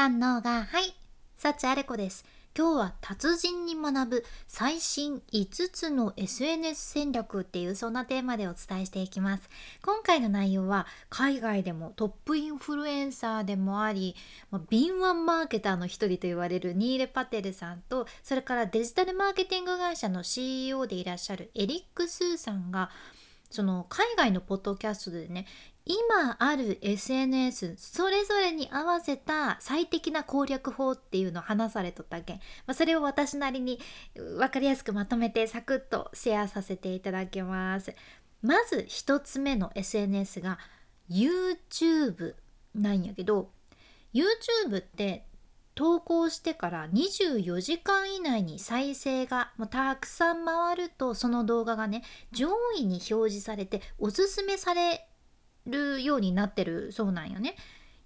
三能がはい幸あれ子です。今日は達人に学ぶ最新5つの SNS 戦略っていうそんなテーマでお伝えしていきます。今回の内容は海外でもトップインフルエンサーでもあり、ま、敏腕マーケターの一人と言われるニーレ・パテルさんとそれからデジタルマーケティング会社の CEO でいらっしゃるエリック・スーさんがその海外のポッドキャストでね今ある SNS それぞれに合わせた最適な攻略法っていうのを話されとったけ。ん、まあ、それを私なりに分かりやすくまとめてサクッとシェアさせていただきます。まず1つ目の SNS が YouTube なんやけど YouTube って投稿してから24時間以内に再生がもうたくさん回るとその動画がね上位に表示されておすすめされるようになってるそうなんよね。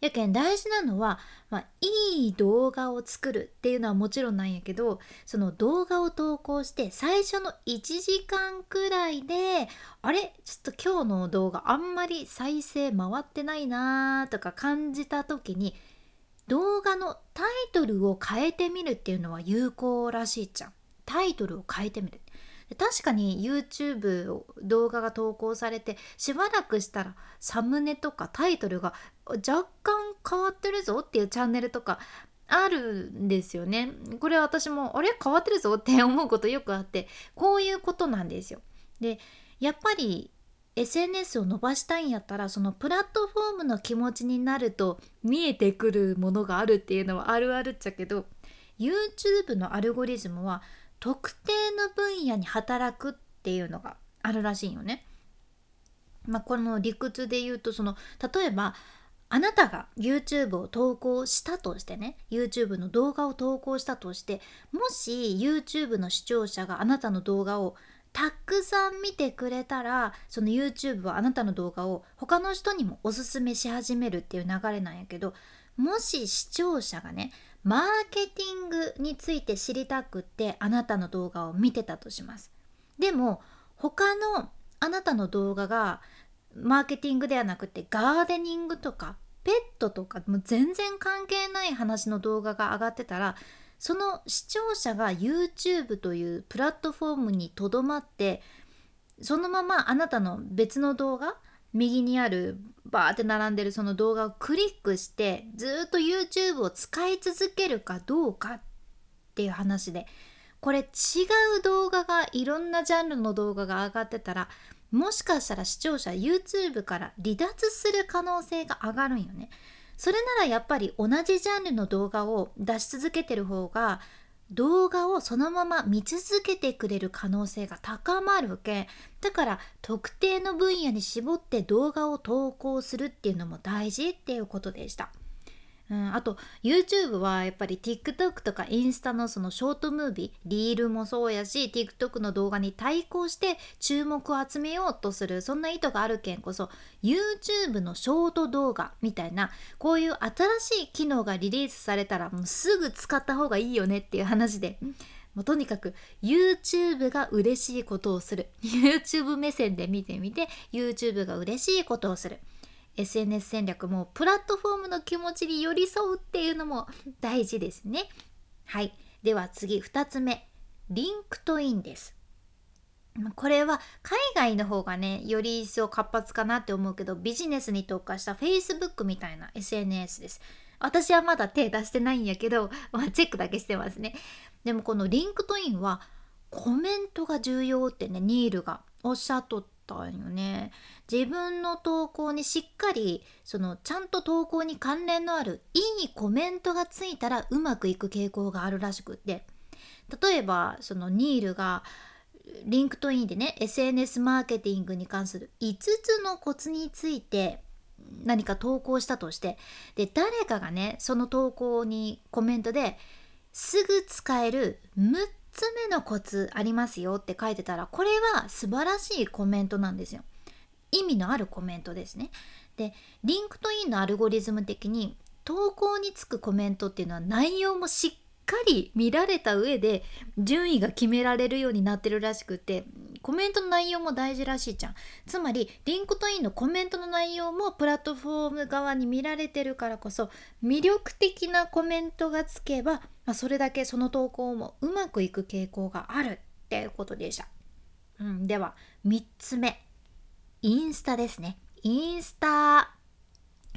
やけん大事なのは、まあ、いい動画を作るっていうのはもちろんなんやけどその動画を投稿して最初の1時間くらいであれ？ちょっと今日の動画あんまり再生回ってないなーとか感じた時に動画のタイトルを変えてみるっていうのは有効らしいじゃん。タイトルを変えてみる。確かに YouTube 動画が投稿されてしばらくしたらサムネとかタイトルが若干変わってるぞっていうチャンネルとかあるんですよね。これ私もあれ？変わってるぞって思うことよくあってこういうことなんですよ。でやっぱり SNS を伸ばしたいんやったらそのプラットフォームの気持ちになると見えてくるものがあるっていうのはあるあるっちゃけど YouTube のアルゴリズムは特定の分野に働くっていうのがあるらしいよね。まあ、この理屈で言うとその例えばあなたが YouTube を投稿したとしてね YouTube の動画を投稿したとしてもし YouTube の視聴者があなたの動画をたくさん見てくれたらその YouTube はあなたの動画を他の人にもおすすめし始めるっていう流れなんやけどもし視聴者がねマーケティングについて知りたくってあなたの動画を見てたとします。でも他のあなたの動画がマーケティングではなくてガーデニングとかペットとかもう全然関係ない話の動画が上がってたらその視聴者が YouTube というプラットフォームにとどまってそのままあなたの別の動画右にあるバーって並んでるその動画をクリックしてずっと YouTube を使い続けるかどうかっていう話でこれ違う動画がいろんなジャンルの動画が上がってたらもしかしたら視聴者 YouTube から離脱する可能性が上がるんよね。それならやっぱり同じジャンルの動画を出し続けてる方が動画をそのまま見続けてくれる可能性が高まるけだから特定の分野に絞って動画を投稿するっていうのも大事っていうことでした。うん、あと YouTube はやっぱり TikTok とかインスタのそのショートムービーリールもそうやし TikTok の動画に対抗して注目を集めようとするそんな意図があるけんこそ YouTube のショート動画みたいなこういう新しい機能がリリースされたらもうすぐ使った方がいいよねっていう話で。もうとにかく YouTube が嬉しいことをする YouTube 目線で見てみて YouTube が嬉しいことをする SNS 戦略もプラットフォームの気持ちに寄り添うっていうのも大事ですね。はい。では次2つ目。 LinkedIn です。これは海外の方がねより一層活発かなって思うけどビジネスに特化した Facebook みたいな SNS です。私はまだ手出してないんやけど、まあ、チェックだけしてますね。でもこの LinkedIn はコメントが重要ってねニールがおっしゃっとってたんよね。自分の投稿にしっかりそのちゃんと投稿に関連のあるいいコメントがついたらうまくいく傾向があるらしくって例えばそのニールが LinkedIn でね SNS マーケティングに関する5つのコツについて何か投稿したとしてで誰かがねその投稿にコメントですぐ使える6つ目のコツありますよって書いてたらこれは素晴らしいコメントなんですよ。意味のあるコメントですね。で LinkedIn のアルゴリズム的に投稿につくコメントっていうのは内容もしっかり見られた上で順位が決められるようになってるらしくてコメントの内容も大事らしいじゃん。つまり LinkedIn のコメントの内容もプラットフォーム側に見られてるからこそ魅力的なコメントがつけば、まあ、それだけその投稿もうまくいく傾向があるっていうことでした、うん、では3つ目。インスタですね。インスタ。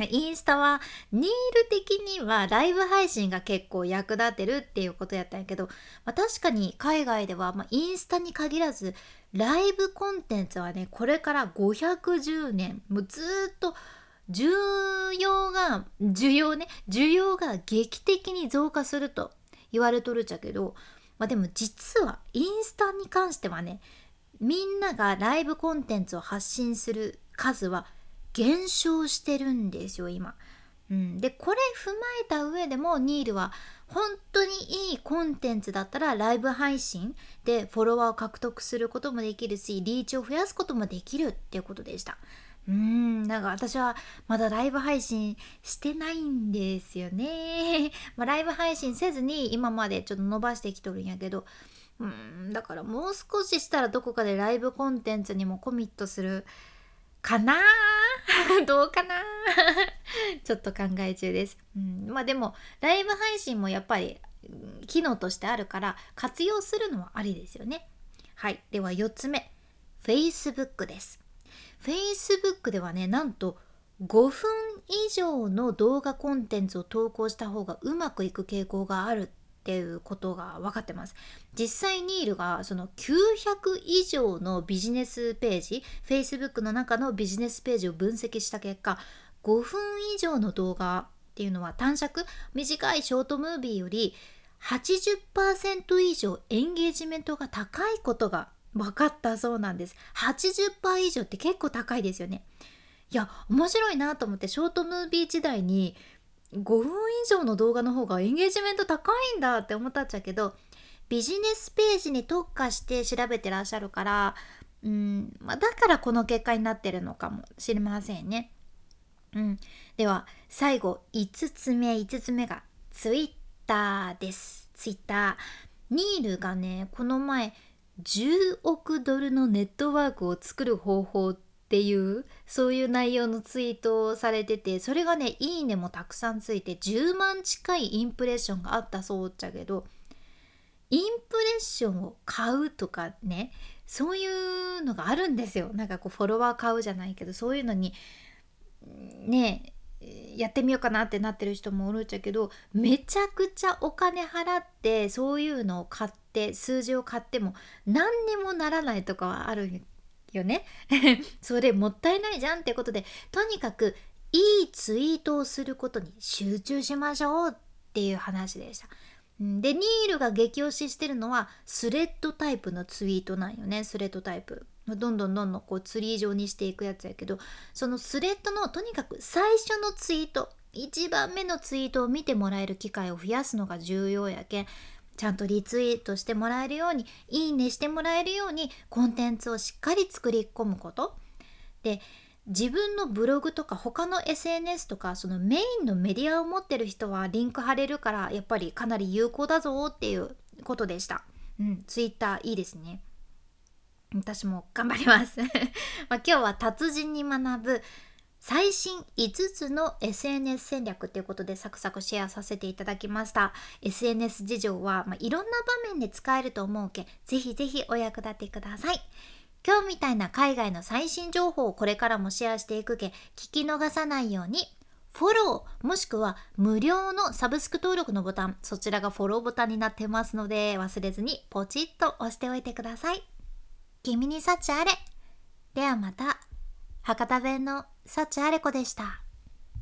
インスタはニール的にはライブ配信が結構役立てるっていうことやったんやけど、まあ、確かに海外では、まあ、インスタに限らずライブコンテンツはねこれから510年もうずっと需要が需要ね需要が劇的に増加すると言われとるっちゃけど、まあ、でも実はインスタに関してはねみんながライブコンテンツを発信する数は減少してるんですよ今。うん、でこれ踏まえた上でもニールは本当にいいコンテンツだったらライブ配信でフォロワーを獲得することもできるしリーチを増やすこともできるっていうことでした。うんなんか私はまだライブ配信してないんですよね。まあ、ライブ配信せずに今までちょっと伸ばしてきとるんやけどうんだからもう少ししたらどこかでライブコンテンツにもコミットするかな？どうかな？ちょっと考え中です。うん、まあでもライブ配信もやっぱり機能としてあるから活用するのはありですよね。はい。では4つ目。Facebook です。Facebook ではね、なんと5分以上の動画コンテンツを投稿した方がうまくいく傾向があるっていうことが分かってます。実際ニールがその900以上のビジネスページ Facebook の中のビジネスページを分析した結果5分以上の動画っていうのは短尺短いショートムービーより80%以上エンゲージメントが高いことが分かったそうなんです。80%以上って結構高いですよね。いや面白いなと思ってショートムービー時代に5分以上の動画の方がエンゲージメント高いんだって思ったっちゃけどビジネスページに特化して調べてらっしゃるからうん、まあ、だからこの結果になってるのかもしれませんね。うん、では最後5つ目5つ目が Twitter です。Twitter ニールがねこの前10億ドルのネットワークを作る方法っっていうそういう内容のツイートをされててそれがねいいねもたくさんついて10万近いインプレッションがあったそうっちゃけどインプレッションを買うとかねそういうのがあるんですよ。なんかこうフォロワー買うじゃないけどそういうのにねやってみようかなってなってる人もおるっちゃけどめちゃくちゃお金払ってそういうのを買って数字を買っても何にもならないとかはあるよね それもったいないじゃんってことでとにかくいいツイートをすることに集中しましょうっていう話でした。でニールが激推ししてるのはスレッドタイプのツイートなんよねスレッドタイプ。どんどんどんどんこうツリー状にしていくやつやけどそのスレッドのとにかく最初のツイート1番目のツイートを見てもらえる機会を増やすのが重要やけんちゃんとリツイートしてもらえるようにいいねしてもらえるようにコンテンツをしっかり作り込むことで自分のブログとか他の SNS とかそのメインのメディアを持ってる人はリンク貼れるからやっぱりかなり有効だぞっていうことでした。うん、ツイッターいいですね。私も頑張ります ま今日は達人に学ぶ最新5つの SNS 戦略ということでサクサクシェアさせていただきました。SNS 事情は、まあ、いろんな場面で使えると思うけぜひぜひお役立てください。今日みたいな海外の最新情報をこれからもシェアしていくけ聞き逃さないようにフォローもしくは無料のサブスク登録のボタンそちらがフォローボタンになってますので忘れずにポチッと押しておいてください。君に幸あれ。ではまた。博多弁の幸あれ子でした。